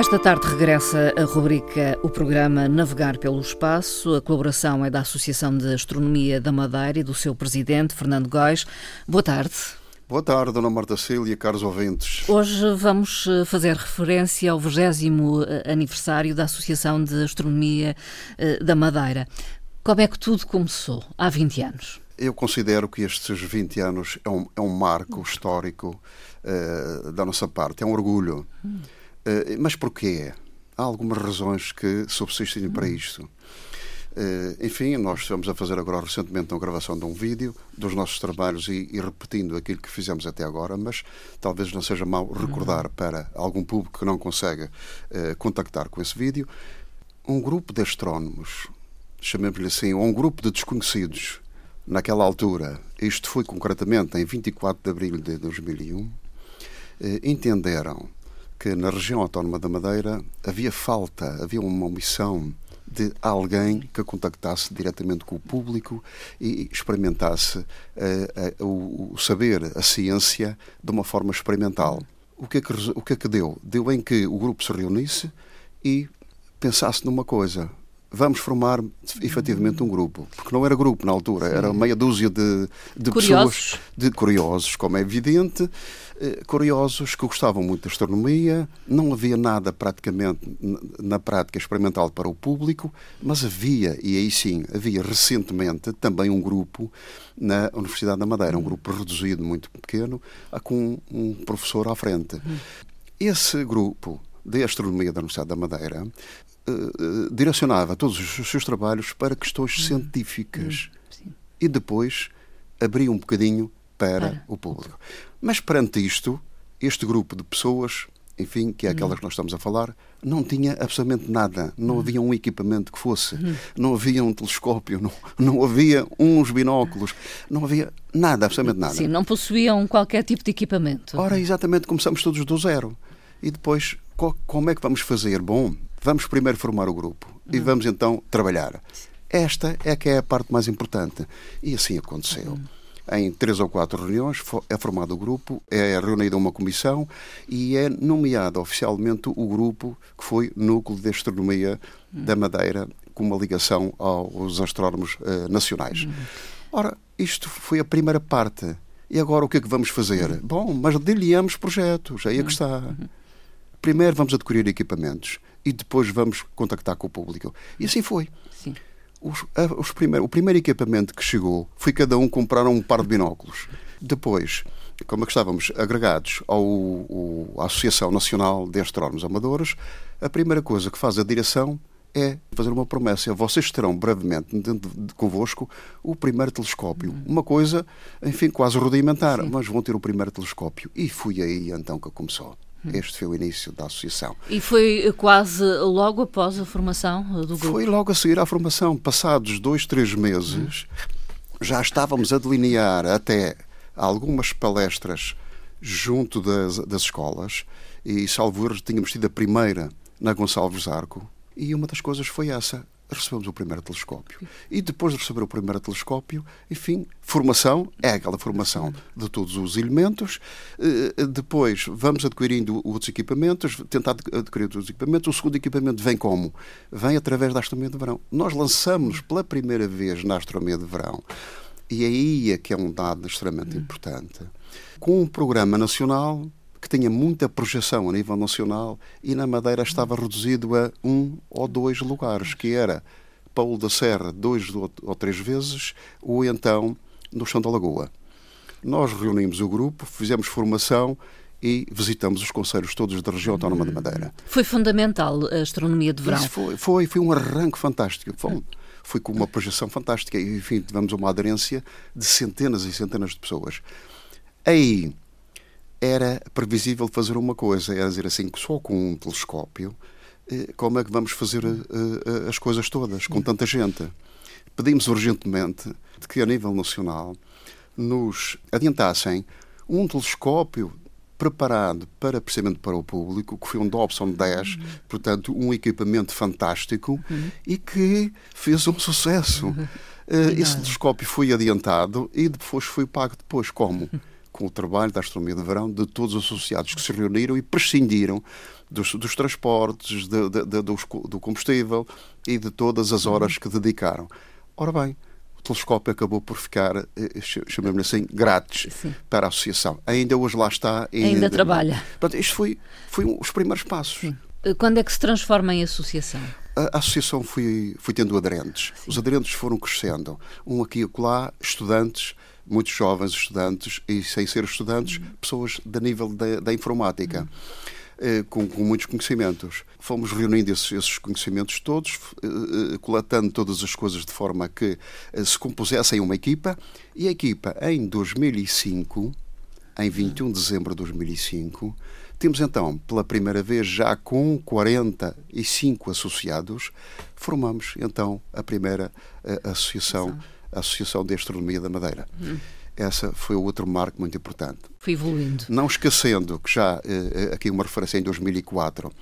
Esta tarde regressa a rubrica O Programa Navegar pelo Espaço. A colaboração é da Associação de Astronomia da Madeira e do seu presidente, Fernando Góis. Boa tarde. Boa tarde, Dona Marta Cília, caros ouvintes. Hoje vamos eh, fazer referência ao 20 eh, aniversário da Associação de Astronomia eh, da Madeira. Como é que tudo começou há 20 anos? Eu considero que estes 20 anos é um, é um marco histórico uh, da nossa parte, é um orgulho. Hum. Uh, mas porquê? Há algumas razões que subsistem para isto. Uh, enfim, nós estamos a fazer agora recentemente uma gravação de um vídeo dos nossos trabalhos e, e, repetindo aquilo que fizemos até agora, mas talvez não seja mal recordar uhum. para algum público que não consegue uh, contactar com esse vídeo. Um grupo de astrónomos, chamemos-lhe assim, ou um grupo de desconhecidos, naquela altura, isto foi concretamente em 24 de abril de 2001, entenderam que na região autónoma da Madeira havia falta, havia uma omissão de alguém que contactasse diretamente com o público e experimentasse uh, uh, o, o, saber, a ciência, de uma forma experimental. O que, é que, o que é que deu? Deu em que o grupo se reunisse e pensasse numa coisa vamos formar efetivamente um grupo. Porque não era grupo na altura, Sim. era meia dúzia de, de pessoas, de curiosos, como é evidente, eh, curiosos que gostavam muito da astronomia. Não havia nada praticamente na prática experimental para o público, mas havia, e aí sim, havia recentemente também um grupo na Universidade da Madeira, um grupo reduzido, muito pequeno, com um professor à frente. Hum. Esse grupo de Astronomia da Universidade da Madeira uh, direcionava todos os seus trabalhos para questões uhum. científicas uhum. e depois abria um bocadinho para, para, o público. Mas perante isto, este grupo de pessoas, enfim, que é aquelas que nós estamos a falar, não tinha absolutamente nada. Não uhum. havia um equipamento que fosse, uhum. não havia um telescópio, não, não havia uns binóculos, não havia nada, absolutamente nada. Sim, não possuíam qualquer tipo de equipamento. Ora, exatamente, começamos todos do zero. E depois, como é que vamos fazer? Bom, vamos primeiro formar o grupo e uhum. vamos então trabalhar. Esta é que é a parte mais importante. E assim aconteceu. Uhum. Em três ou quatro reuniões é formado o grupo, é reunida uma comissão e é nomeado oficialmente o grupo que foi Núcleo de Astronomia uhum. da Madeira, com uma ligação aos astrónomos uh, nacionais. Ora, isto foi a primeira parte. E agora o que é que vamos fazer? Bom, mas delineamos projetos, aí é que está. Primeiro vamos adquirir equipamentos e depois vamos contactar com o público. E assim foi. Sim. Os, os primeiro, o primeiro equipamento que chegou foi cada um comprar um par de binóculos. Depois, como é que estávamos agregados ao, ao, à Associação Nacional de Astrónomos Amadores, a primeira coisa que faz a direção é fazer uma promessa. Vocês terão brevemente dentro de, convosco o primeiro telescópio. Uhum. Uma coisa, enfim, quase rudimentar, Sim. mas vão ter o primeiro telescópio. E foi aí então que começou. Este foi o início da associação. E foi quase logo após a formação do grupo? Foi logo a seguir à formação. Passados dois, três meses, já estávamos a delinear até algumas palestras junto das, das escolas e, salvo erro, tínhamos tido a primeira na Gonçalves Arco. E uma das coisas foi essa recebemos o primeiro telescópio. E depois de receber o primeiro telescópio, enfim, formação, é aquela formação de todos os elementos. Eh, depois vamos adquirindo outros equipamentos, tentar adquirir outros equipamentos. O segundo equipamento vem como? Vem através da astronomia de verão. Nós lançamos pela primeira vez na astronomia de verão, e aí é que é um dado extremamente importante, com um programa nacional que tinha muita projeção a nível nacional e na Madeira estava reduzido a um ou dois lugares, que era Paulo da Serra dois ou três vezes, ou então no Chão da Lagoa. Nós reunimos o grupo, fizemos formação e visitamos os conselhos todos da região autónoma de Madeira. Foi fundamental a astronomia de verão? Isso foi, foi, foi um arranque fantástico. Foi, foi com uma projeção fantástica e, enfim, tivemos uma aderência de centenas e centenas de pessoas. Aí era previsível fazer uma coisa, era dizer assim, só com um telescópio, eh, como é que vamos fazer eh, eh, as coisas todas, com tanta gente? Pedimos urgentemente que, a nível nacional, nos adiantassem um telescópio preparado para precisamente para o público, que foi um Dobson 10, uhum. portanto, um equipamento fantástico uhum. e que fez um sucesso. Uhum. Uh, esse telescópio foi adiantado e depois foi pago depois como? Com o trabalho da astronomia de verão de todos os associados que se reuniram e prescindiram dos, dos transportes, de, de, de, do, do combustível e de todas as horas que dedicaram. Ora bem, o telescópio acabou por ficar, eh, chamemos assim, grátis Sim. para a associação. Ainda hoje lá está. Ainda, ainda trabalha. Portanto, isto foi, foi um, os primeiros passos. Sim. Eh, quando é que se transforma em associação? A, associação foi, foi tendo aderentes. Sim. Os aderentes foram crescendo. Um aqui e lá, estudantes, muitos jovens estudantes, e sem ser estudantes, uhum. pessoas da nível da, da informática. Uhum eh, com, com, muitos conhecimentos. Fomos reunindo esses, esses conhecimentos todos, eh, eh, coletando todas as coisas de forma que se compusessem uma equipa, e a equipa, em 2005, em 21 de dezembro de 2005, temos então, pela primeira vez, já com 45 associados, formamos então a primeira associação, a Associação de Astronomia da Madeira. Hum. Essa foi outro marco muito importante. Foi evoluindo. Não esquecendo que já, eh, eh, aqui uma referência em 2004,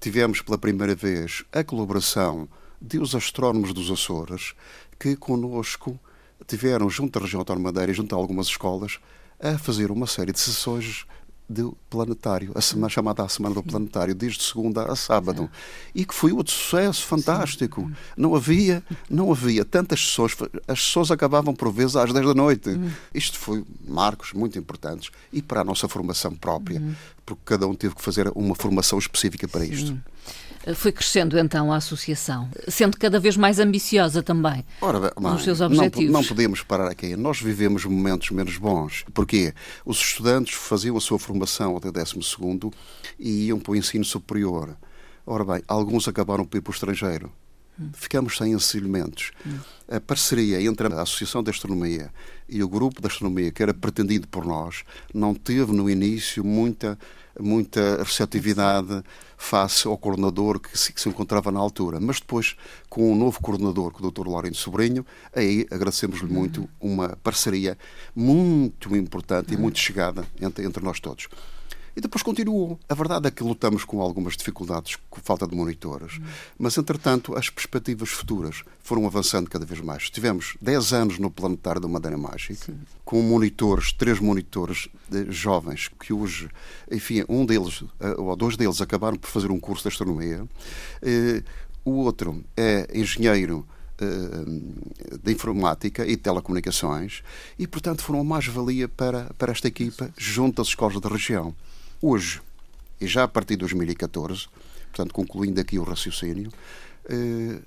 tivemos pela primeira vez a colaboração de os astrónomos dos Açores, que conosco tiveram, junto à região autónoma Madeira e junto a algumas escolas, a fazer uma série de sessões do planetário, a semana chamada a Semana do Planetário, desde segunda a sábado, e que foi outro sucesso fantástico. Não havia, não havia tantas sessões, as sessões acabavam por vezes às 10 da noite. Uhum. Isto foi marcos muito importantes e para a nossa formação própria, uhum. porque cada um teve que fazer uma formação específica para isto. Foi crescendo então a associação, sendo cada vez mais ambiciosa também Ora, nos seus objetivos. Não, não podemos parar aqui. Nós vivemos momentos menos bons. Porquê? Os estudantes faziam a sua formação até 12 e iam para o ensino superior. Ora bem, alguns acabaram por ir para o estrangeiro. Hum. Ficamos sem ensinamentos. Hum. A parceria entre a Associação de Astronomia e o grupo de astronomia que era pretendido por nós não teve no início muita muita receptividade face ao coordenador que se, que se, encontrava na altura. Mas depois, com o novo coordenador, com o Dr. Lourenço Sobrinho, aí agradecemos-lhe muito uma parceria muito importante e muito chegada entre, entre nós todos. E depois continuou. A verdade é que lutamos com algumas dificuldades, com falta de monitores, mas entretanto as perspectivas futuras foram avançando cada vez mais. Tivemos 10 anos no planetário da Madeira Mágica, Sim. com monitores, três monitores jovens, que hoje, enfim, um deles, eh, ou dois deles, acabaram por fazer um curso de astronomia. Eh, o outro é engenheiro eh, de informática e de telecomunicações e, portanto, foram uma mais-valia para, para esta equipa junto às escolas da região hoje, e já a partir de 2014, portanto, concluindo aqui o raciocínio, eh,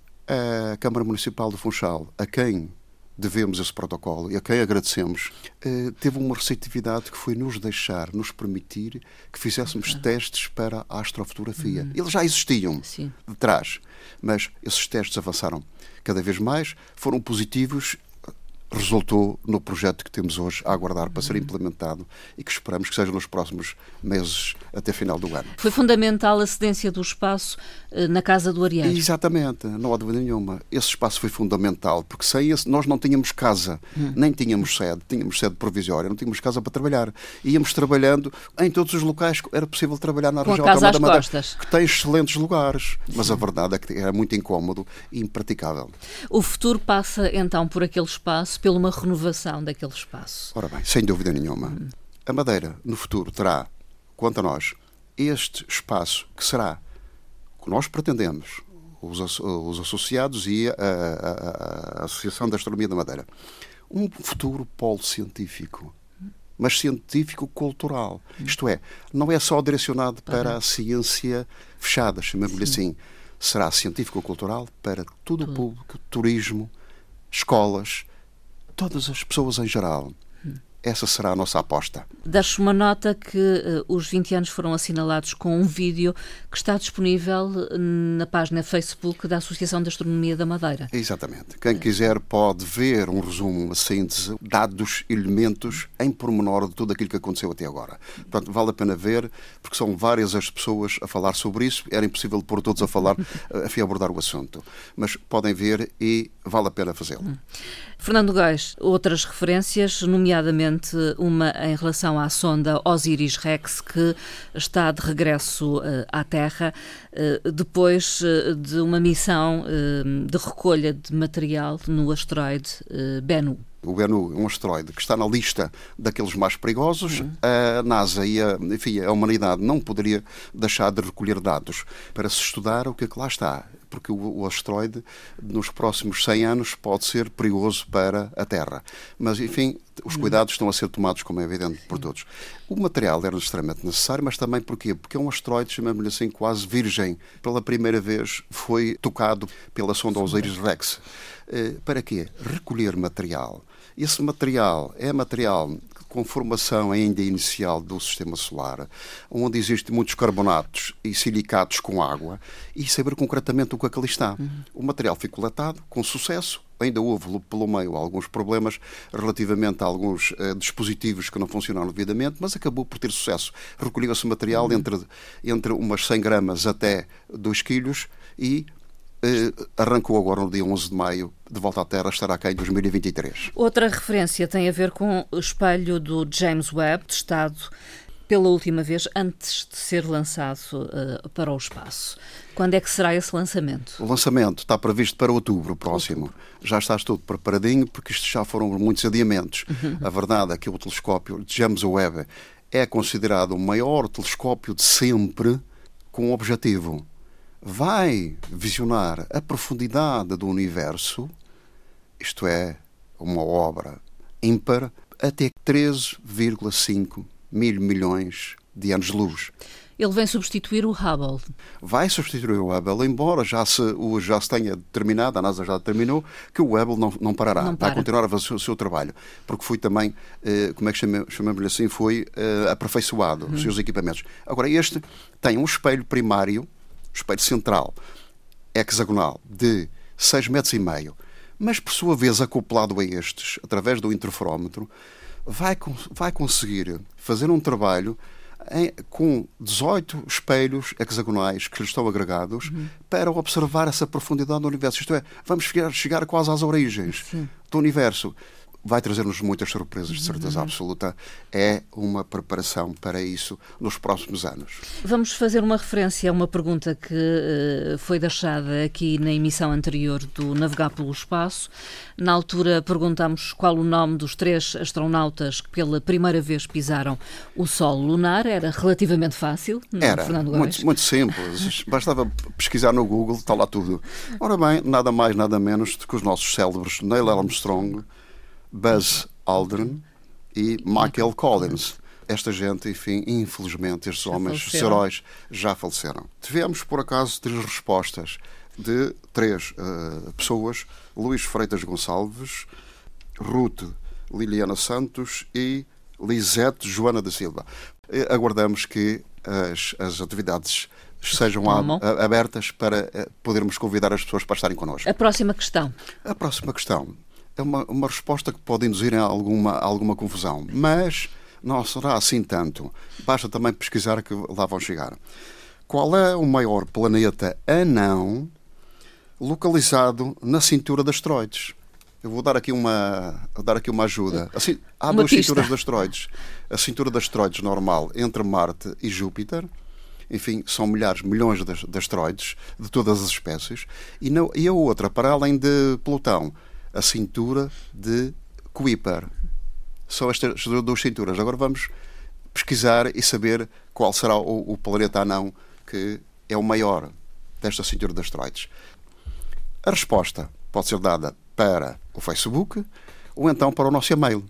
a Câmara Municipal de Funchal, a quem devemos esse protocolo e a quem agradecemos, eh, teve uma receptividade que foi nos deixar, nos permitir que fizéssemos testes para a astrofotografia. Uhum. Eles já existiam Sim. de trás, mas esses testes avançaram cada vez mais, foram positivos resultou no projeto que temos hoje a aguardar para ser implementado e que esperamos que seja nos próximos meses até final do ano. Foi fundamental a cedência do espaço eh, na Casa do Ariel. Exatamente, não há dúvida nenhuma. Esse espaço foi fundamental, porque sem esse nós não tínhamos casa, hum. nem tínhamos sede, tínhamos sede provisória, não tínhamos casa para trabalhar. Íamos trabalhando em todos os locais que era possível trabalhar na Com região autónoma da Madeira, que tem excelentes lugares, mas Sim. a verdade é que era muito incómodo e impraticável. O futuro passa então por aquele espaço, pela uma renovação daquele espaço. Ora bem, sem dúvida nenhuma. Hum. A Madeira, no futuro, terá, quanto a nós, este espaço que será, que nós pretendemos, os, os associados e a, a, a, Associação da Astronomia da Madeira, um futuro polo científico mas científico-cultural. Hum. Isto é, não é só direcionado para a ciência fechada, chamemos-lhe assim. Será científico-cultural para todo o público, turismo, escolas, todas as pessoas em geral. Essa será a nossa aposta. Deixo uma nota que uh, os 20 anos foram assinalados com um vídeo que está disponível na página Facebook da Associação de Astronomia da Madeira. Exatamente. Quem quiser pode ver um resumo, uma síntese, dados, elementos em pormenor de tudo aquilo que aconteceu até agora. Portanto, vale a pena ver, porque são várias as pessoas a falar sobre isso. Era impossível pôr todos a falar, a abordar o assunto. Mas podem ver e vale a pena fazê-lo. Hum. Fernando Gás, outras referências, nomeadamente uma em relação à sonda Osiris-Rex, que está de regresso uh, à Terra, uh, depois uh, de uma missão de recolha de material no asteroide Bennu. O Bennu é um asteroide que está na lista daqueles mais perigosos. Uhum. A NASA e a, enfim, a humanidade não poderia deixar de recolher dados para se estudar o que é que lá está porque o, asteroide, nos próximos 100 anos, pode ser perigoso para a Terra. Mas, enfim, os uhum. cuidados estão a ser tomados, como é evidente, por todos. O material era extremamente necessário, mas também porquê? Porque é um asteroide, chamamos-lhe assim, quase virgem. Pela primeira vez foi tocado pela sonda Osiris-Rex. Eh, para quê? Recolher material. Esse material é material com formação ainda inicial do sistema solar, onde existem muitos carbonatos e silicatos com água, e saber concretamente o que é que ali está. Uhum. O material foi coletado com sucesso, ainda houve pelo meio alguns problemas relativamente a alguns uh, dispositivos que não funcionaram devidamente, mas acabou por ter sucesso. Recolheu-se material uhum. entre, entre umas 100 gramas até 2 quilos e eh, arrancou agora no dia 11 de maio, de volta à Terra, estará cá em 2023. Outra referência tem a ver com o espelho do James Webb, testado pela última vez antes de ser lançado uh, para o espaço. Quando é que será esse lançamento? O lançamento está previsto para outubro próximo. Outubro. Já está tudo preparadinho, porque isto já foram muitos adiamentos. Uhum. A verdade é que o telescópio James Webb é considerado o maior telescópio de sempre com objetivo vai visionar a profundidade do universo, isto é, uma obra ímpar, até 13,5 mil milhões de anos-luz. Ele vem substituir o Hubble. Vai substituir o Hubble, embora já se, o, já se tenha determinado, a NASA já determinou, que o Hubble não, não parará. Não para. Vai continuar a fazer o seu trabalho. Porque foi também, eh, como é que chamamos-lhe assim, foi eh, aperfeiçoado, uhum. os seus equipamentos. Agora, este tem um espelho primário espelho central hexagonal de 6 metros e meio, mas por sua vez acoplado a estes, através do interferómetro, vai, vai conseguir fazer um trabalho em, com 18 espelhos hexagonais que lhe estão agregados uhum. para observar essa profundidade do universo. Isto é, vamos chegar, chegar quase às origens Sim. do universo vai trazer-nos muitas surpresas, de certeza uhum. absoluta. É uma preparação para isso nos próximos anos. Vamos fazer uma referência a uma pergunta que uh, foi deixada aqui na emissão anterior do Navegar pelo Espaço. Na altura perguntámos qual o nome dos três astronautas que pela primeira vez pisaram o solo lunar. Era relativamente fácil, não, Era, Fernando muito, muito simples. Bastava pesquisar no Google, está lá tudo. Ora bem, nada mais, nada menos do que os nossos célebres Neil Armstrong, Buzz Aldrin e Michael Collins. Esta gente, enfim, infelizmente, estes já homens, estes heróis, já faleceram. Tivemos, por acaso, três respostas de três uh, pessoas: Luís Freitas Gonçalves, Ruth Liliana Santos e Lisete Joana da Silva. Aguardamos que as, as atividades sejam abertas para uh, podermos convidar as pessoas para estarem connosco. A próxima questão. A próxima questão é uma, uma resposta que pode induzir a alguma, alguma confusão, mas não será assim tanto. Basta também pesquisar que lá vão chegar. Qual é o maior planeta anão localizado na cintura de asteroides? Eu vou dar aqui uma, dar aqui uma ajuda. Assim, há uma duas pista. cinturas de asteroides. A cintura de asteroides normal entre Marte e Júpiter. Enfim, são milhares, milhões de, de asteroides de todas as espécies. E, não, e a outra, para além de Plutão, a cintura de Kuiper. São estas duas cinturas. Agora vamos pesquisar e saber qual será o, o planeta anão que é o maior desta cintura de asteroides. A resposta pode ser dada para o Facebook ou então para o nosso e-mail.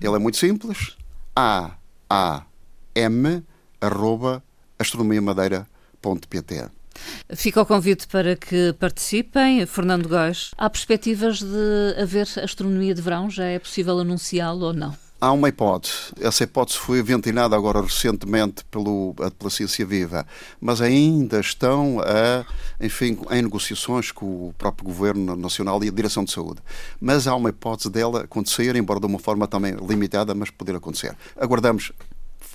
Ele é muito simples: aam.astronomiamadeira.pt. Fica o convite para que participem. Fernando Góes, há perspectivas de haver astronomia de verão? Já é possível anunciá-lo ou não? há uma hipótese. Essa hipótese foi ventilada agora recentemente pelo, pela Ciência Viva, mas ainda estão a, enfim, em negociações com o próprio Governo Nacional e a Direção de Saúde. Mas há uma hipótese dela acontecer, embora de uma forma também limitada, mas poder acontecer. Aguardamos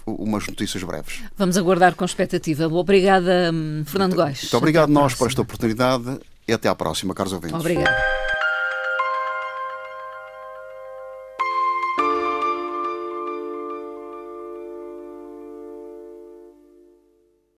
umas notícias breves. Vamos aguardar com expectativa. Obrigada, hum, Fernando Góes. Muito obrigado nós por esta oportunidade e até à próxima, caros ouvintes. Obrigada.